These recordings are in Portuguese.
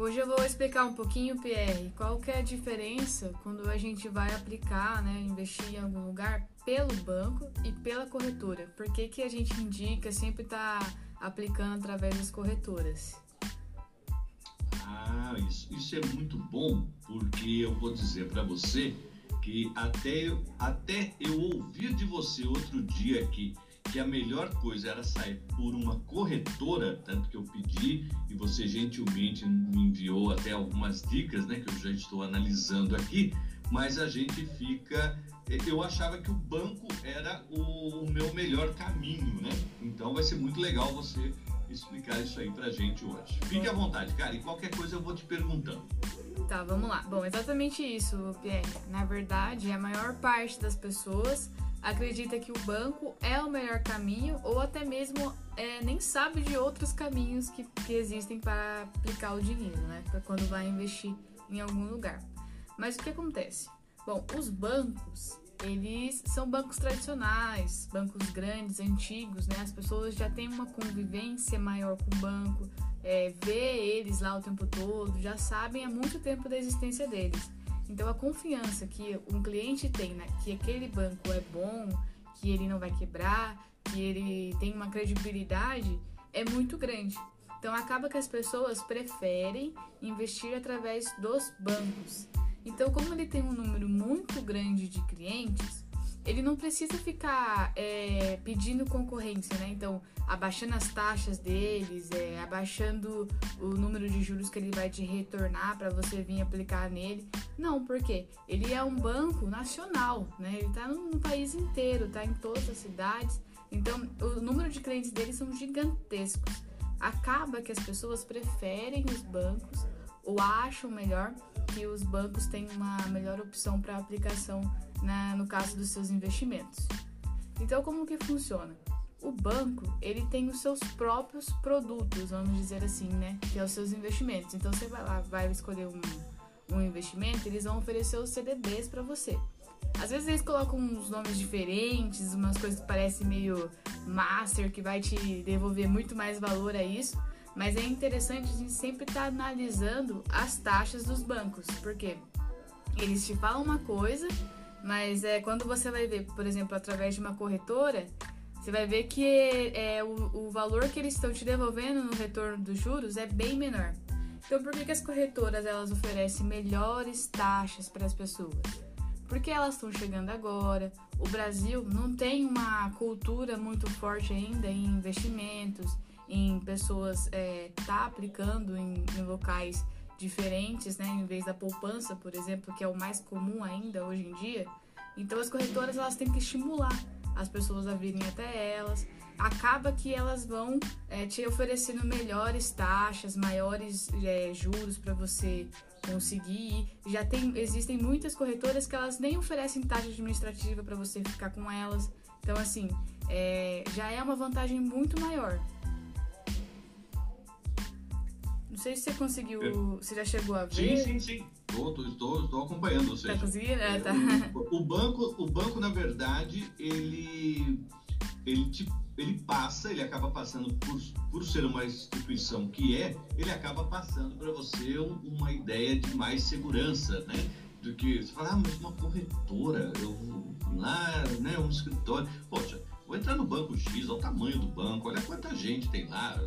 Hoje eu vou explicar um pouquinho, Pierre, qual que é a diferença quando a gente vai aplicar, né, investir em algum lugar pelo banco e pela corretora. Por que, que a gente indica sempre estar tá aplicando através das corretoras? Ah, isso, isso é muito bom, porque eu vou dizer para você que até, até eu ouvir de você outro dia aqui que a melhor coisa era sair por uma corretora, tanto que eu pedi e você gentilmente me enviou até algumas dicas, né, que eu já estou analisando aqui, mas a gente fica eu achava que o banco era o, o meu melhor caminho, né? Então vai ser muito legal você explicar isso aí pra gente hoje. Fique à vontade, cara, e qualquer coisa eu vou te perguntando. Tá, vamos lá. Bom, exatamente isso, Pierre. Na verdade, a maior parte das pessoas acredita que o banco é o melhor caminho ou até mesmo é, nem sabe de outros caminhos que, que existem para aplicar o dinheiro, né? Para quando vai investir em algum lugar. Mas o que acontece? Bom, os bancos, eles são bancos tradicionais, bancos grandes, antigos, né? As pessoas já têm uma convivência maior com o banco, é, vê eles lá o tempo todo, já sabem há muito tempo da existência deles. Então a confiança que um cliente tem, né, que aquele banco é bom, que ele não vai quebrar, que ele tem uma credibilidade, é muito grande. Então acaba que as pessoas preferem investir através dos bancos. Então, como ele tem um número muito grande de clientes, ele não precisa ficar é, pedindo concorrência, né? Então, abaixando as taxas deles, é, abaixando o número de juros que ele vai te retornar para você vir aplicar nele. Não, porque ele é um banco nacional, né? Ele está no, no país inteiro, está em todas as cidades. Então, o número de clientes deles são gigantescos. Acaba que as pessoas preferem os bancos ou acham melhor que os bancos têm uma melhor opção para aplicação na, no caso dos seus investimentos. Então, como que funciona? O banco, ele tem os seus próprios produtos, vamos dizer assim, né? Que é os seus investimentos. Então, você vai lá, vai escolher um, um investimento, eles vão oferecer os CDBs para você. Às vezes eles colocam uns nomes diferentes, umas coisas que parecem meio master, que vai te devolver muito mais valor a isso. Mas é interessante a gente sempre estar tá analisando as taxas dos bancos, porque eles te falam uma coisa, mas é quando você vai ver, por exemplo, através de uma corretora, você vai ver que é, o, o valor que eles estão te devolvendo no retorno dos juros é bem menor. Então, por que, que as corretoras elas oferecem melhores taxas para as pessoas? Porque elas estão chegando agora. O Brasil não tem uma cultura muito forte ainda em investimentos, em pessoas é, tá aplicando em, em locais diferentes, né, em vez da poupança, por exemplo, que é o mais comum ainda hoje em dia. Então as corretoras elas têm que estimular as pessoas a virem até elas. Acaba que elas vão é, te oferecendo melhores taxas, maiores é, juros para você conseguir. Já tem, existem muitas corretoras que elas nem oferecem taxa administrativa para você ficar com elas. Então assim, é, já é uma vantagem muito maior. Não sei se você conseguiu. É. Você já chegou a ver? Sim, sim, sim. Estou, estou, estou acompanhando você. Tá conseguindo? É, tá. O, o, banco, o banco, na verdade, ele, ele, te, ele passa, ele acaba passando, por, por ser uma instituição que é, ele acaba passando para você uma ideia de mais segurança, né? Do que você fala, ah, mas uma corretora, eu lá, né? Um escritório. Poxa, vou entrar no banco X, olha o tamanho do banco, olha quanta gente tem lá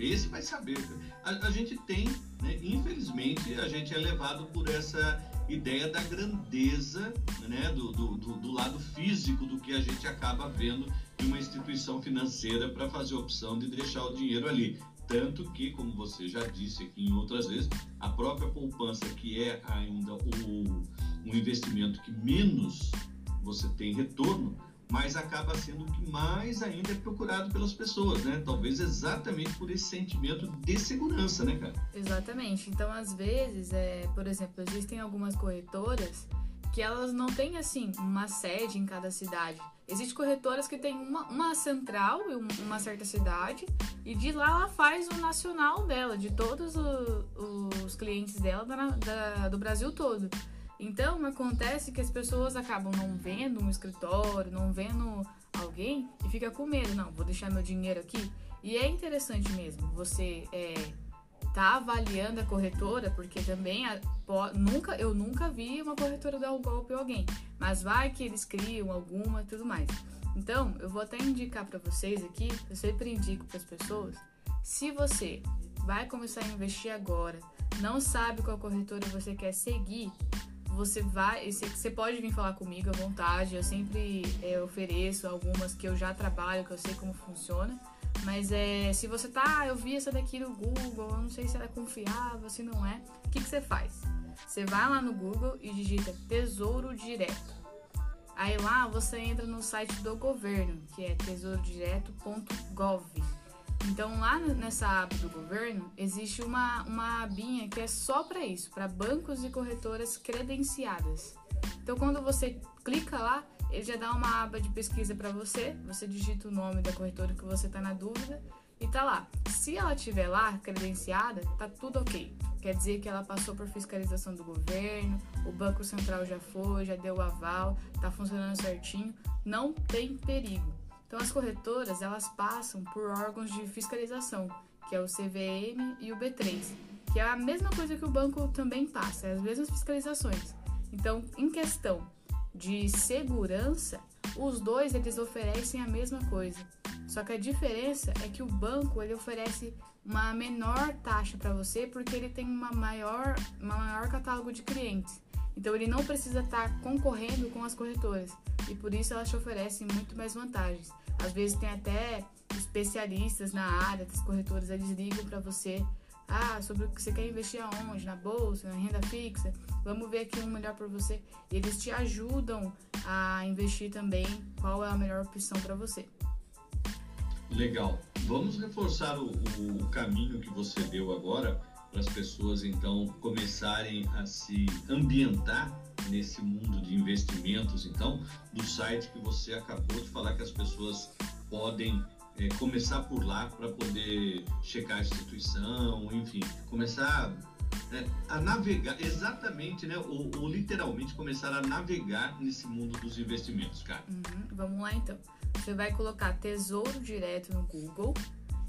esse vai saber. A, a gente tem, né, infelizmente, a gente é levado por essa ideia da grandeza né, do, do, do, do lado físico do que a gente acaba vendo de uma instituição financeira para fazer a opção de deixar o dinheiro ali. Tanto que, como você já disse aqui em outras vezes, a própria poupança, que é ainda o, um investimento que menos você tem retorno, mas acaba sendo o que mais ainda é procurado pelas pessoas, né? Talvez exatamente por esse sentimento de segurança, né, cara? Exatamente. Então, às vezes, é, por exemplo, existem algumas corretoras que elas não têm, assim, uma sede em cada cidade. Existem corretoras que têm uma, uma central em uma certa cidade e de lá ela faz o nacional dela, de todos o, os clientes dela da, da, do Brasil todo. Então, acontece que as pessoas acabam não vendo um escritório, não vendo alguém e fica com medo. Não, vou deixar meu dinheiro aqui. E é interessante mesmo você é, tá avaliando a corretora, porque também a, po, nunca eu nunca vi uma corretora dar um golpe a alguém, mas vai que eles criam alguma, tudo mais. Então, eu vou até indicar para vocês aqui, eu sempre indico para as pessoas, se você vai começar a investir agora, não sabe qual corretora você quer seguir, você vai, você pode vir falar comigo à vontade. Eu sempre é, ofereço algumas que eu já trabalho, que eu sei como funciona. Mas é, se você tá, ah, eu vi essa daqui no Google, eu não sei se ela é confiável, se não é, o que, que você faz? Você vai lá no Google e digita Tesouro Direto. Aí lá você entra no site do governo, que é tesourodireto.gov. Então lá nessa aba do governo existe uma, uma abinha que é só para isso, para bancos e corretoras credenciadas. Então quando você clica lá, ele já dá uma aba de pesquisa para você, você digita o nome da corretora que você está na dúvida e tá lá. Se ela tiver lá credenciada, tá tudo ok. Quer dizer que ela passou por fiscalização do governo, o Banco Central já foi, já deu o aval, tá funcionando certinho, não tem perigo. Então as corretoras, elas passam por órgãos de fiscalização, que é o CVM e o B3, que é a mesma coisa que o banco também passa, é as mesmas fiscalizações. Então, em questão de segurança, os dois eles oferecem a mesma coisa. Só que a diferença é que o banco ele oferece uma menor taxa para você porque ele tem uma maior, uma maior catálogo de clientes. Então ele não precisa estar tá concorrendo com as corretoras e por isso elas te oferecem muito mais vantagens. Às vezes tem até especialistas na área das corretoras, eles ligam para você, ah, sobre o que você quer investir aonde, na bolsa, na renda fixa, vamos ver aqui um melhor para você. E eles te ajudam a investir também qual é a melhor opção para você. Legal. Vamos reforçar o, o caminho que você deu agora para as pessoas então começarem a se ambientar nesse mundo de investimentos, então, do site que você acabou de falar que as pessoas podem é, começar por lá para poder checar a instituição, enfim, começar né, a navegar, exatamente, né, ou, ou, literalmente começar a navegar nesse mundo dos investimentos, cara. Uhum, vamos lá então. Você vai colocar Tesouro Direto no Google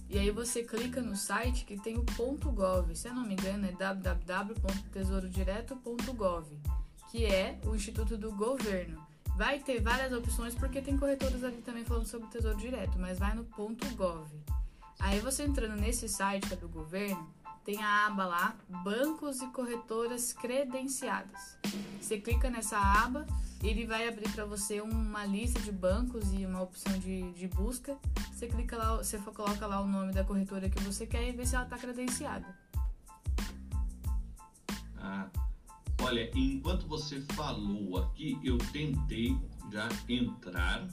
e aí você clica no site que tem o .gov. Se eu não me engano é www.tesourodireto.gov que é o Instituto do Governo. Vai ter várias opções porque tem corretoras ali também falando sobre o Tesouro Direto, mas vai no ponto .gov. Aí você entrando nesse site que é do governo, tem a aba lá, bancos e corretoras credenciadas. Você clica nessa aba, ele vai abrir para você uma lista de bancos e uma opção de, de busca. Você clica lá, você coloca lá o nome da corretora que você quer e vê se ela está credenciada. Ah, Olha, enquanto você falou aqui, eu tentei já entrar.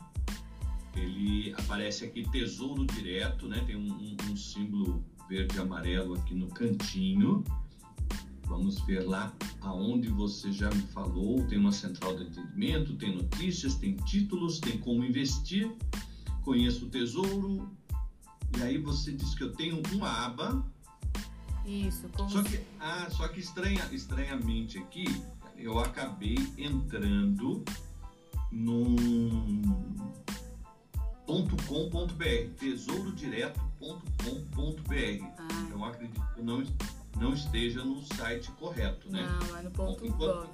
Ele aparece aqui Tesouro Direto, né? Tem um, um, um símbolo verde e amarelo aqui no cantinho. Vamos ver lá aonde você já me falou. Tem uma central de atendimento, tem notícias, tem títulos, tem como investir. Conheço o Tesouro. E aí você diz que eu tenho uma aba isso, como só que, ah, só que estranha, estranhamente aqui, eu acabei entrando num .com.br, tesourodireto.com.br. Ah. Eu acredito que não, não esteja no site correto, né? Não, é no ponto enquanto,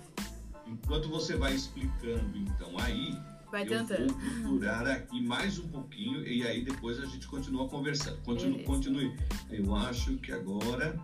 enquanto você vai explicando, então, aí, Vai eu vou procurar aqui mais um pouquinho e aí depois a gente continua conversando. Continue. continue. Eu acho que agora.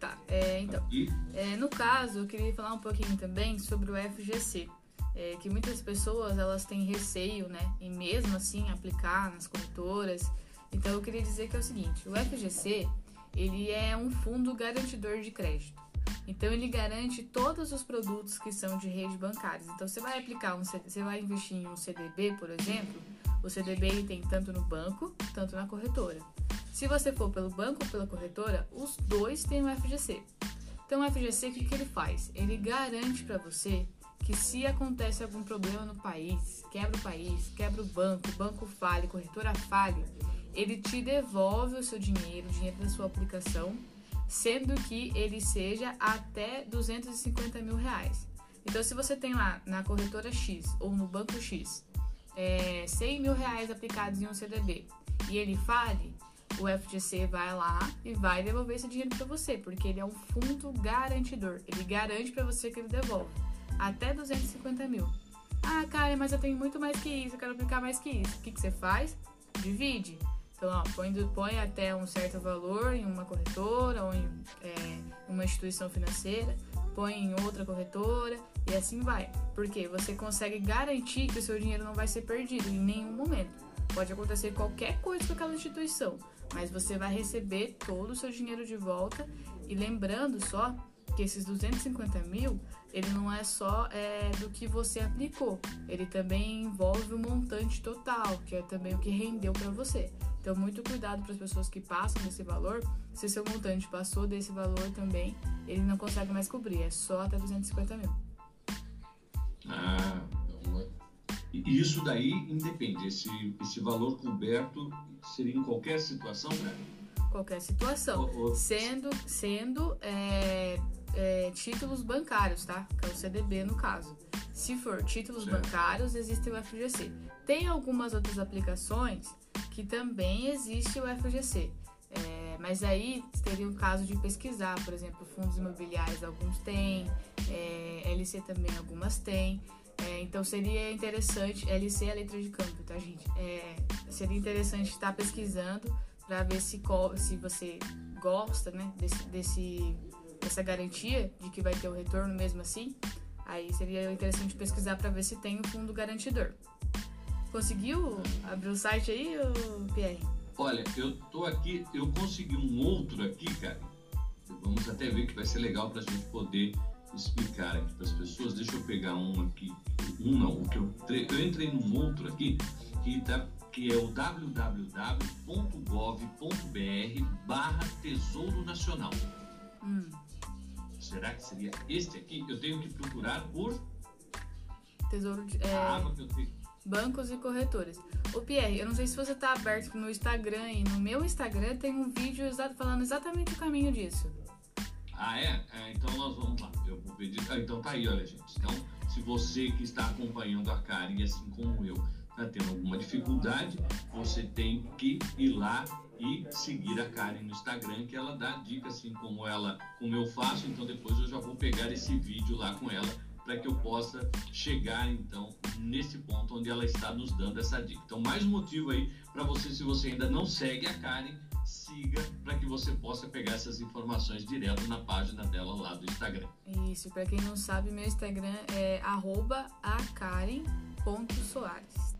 Tá, é, então. É, no caso, eu queria falar um pouquinho também sobre o FGC. É, que muitas pessoas elas têm receio, né, em mesmo assim aplicar nas corretoras. Então eu queria dizer que é o seguinte: o FGC ele é um fundo garantidor de crédito. Então ele garante todos os produtos que são de rede bancárias. Então você vai aplicar um, você vai investir em um CDB, por exemplo, o CDB tem tanto no banco, tanto na corretora. Se você for pelo banco ou pela corretora, os dois têm o FGC. Então o FGC o que, que ele faz? Ele garante para você que se acontece algum problema no país, quebra o país, quebra o banco, o banco falha, corretora falha, ele te devolve o seu dinheiro, o dinheiro da sua aplicação sendo que ele seja até 250 mil reais. Então, se você tem lá na corretora X ou no banco X é, 100 mil reais aplicados em um CDB e ele fale, o FGC vai lá e vai devolver esse dinheiro para você, porque ele é um fundo garantidor. Ele garante para você que ele devolve até 250 mil. Ah, cara, mas eu tenho muito mais que isso, eu quero aplicar mais que isso. O que, que você faz? Divide. Então, põe, põe até um certo valor em uma corretora ou em é, uma instituição financeira, põe em outra corretora e assim vai. Porque você consegue garantir que o seu dinheiro não vai ser perdido em nenhum momento. Pode acontecer qualquer coisa com aquela instituição, mas você vai receber todo o seu dinheiro de volta. E lembrando só que esses 250 mil, ele não é só é, do que você aplicou, ele também envolve o montante total, que é também o que rendeu para você. Então, muito cuidado para as pessoas que passam desse valor. Se seu montante passou desse valor também, ele não consegue mais cobrir, é só até 250 mil. Ah, então, isso daí independe. Esse, esse valor coberto seria em qualquer situação, né? Qualquer situação. Sendo, sendo é, é, títulos bancários, tá? Que é o CDB no caso. Se for títulos certo. bancários, existe o FGC. Tem algumas outras aplicações que também existe o FGC. É, mas aí teria o caso de pesquisar, por exemplo, fundos imobiliários alguns têm, é, LC também algumas têm. É, então seria interessante, LC é a letra de campo, tá gente? É, seria interessante estar pesquisando para ver se, se você gosta né, desse, desse, dessa garantia de que vai ter o retorno mesmo assim. Aí seria interessante pesquisar para ver se tem o fundo garantidor. Conseguiu abrir o site aí, Pierre? Olha, eu tô aqui, eu consegui um outro aqui, cara. Vamos até ver que vai ser legal para a gente poder explicar aqui para as pessoas. Deixa eu pegar um aqui, um não, o que eu, eu entrei num outro aqui que, tá, que é o www.gov.br/barra Tesouro Nacional. Hum. Será que seria este aqui? Eu tenho que procurar por Tesouro de. É... A água que eu tenho bancos e corretores. O Pierre, eu não sei se você está aberto no Instagram e no meu Instagram tem um vídeo falando exatamente o caminho disso. Ah, é? é então nós vamos lá. Eu vou pedir. Ah, então tá aí, olha, gente. Então, se você que está acompanhando a Karen, assim como eu, está tendo alguma dificuldade, você tem que ir lá e seguir a Karen no Instagram, que ela dá dicas assim como ela, como eu faço. Então depois eu já vou pegar esse vídeo lá com ela para que eu possa chegar então nesse ponto onde ela está nos dando essa dica. Então, mais um motivo aí para você, se você ainda não segue a Karen, siga para que você possa pegar essas informações direto na página dela lá do Instagram. Isso, para quem não sabe, meu Instagram é @acaren.soares.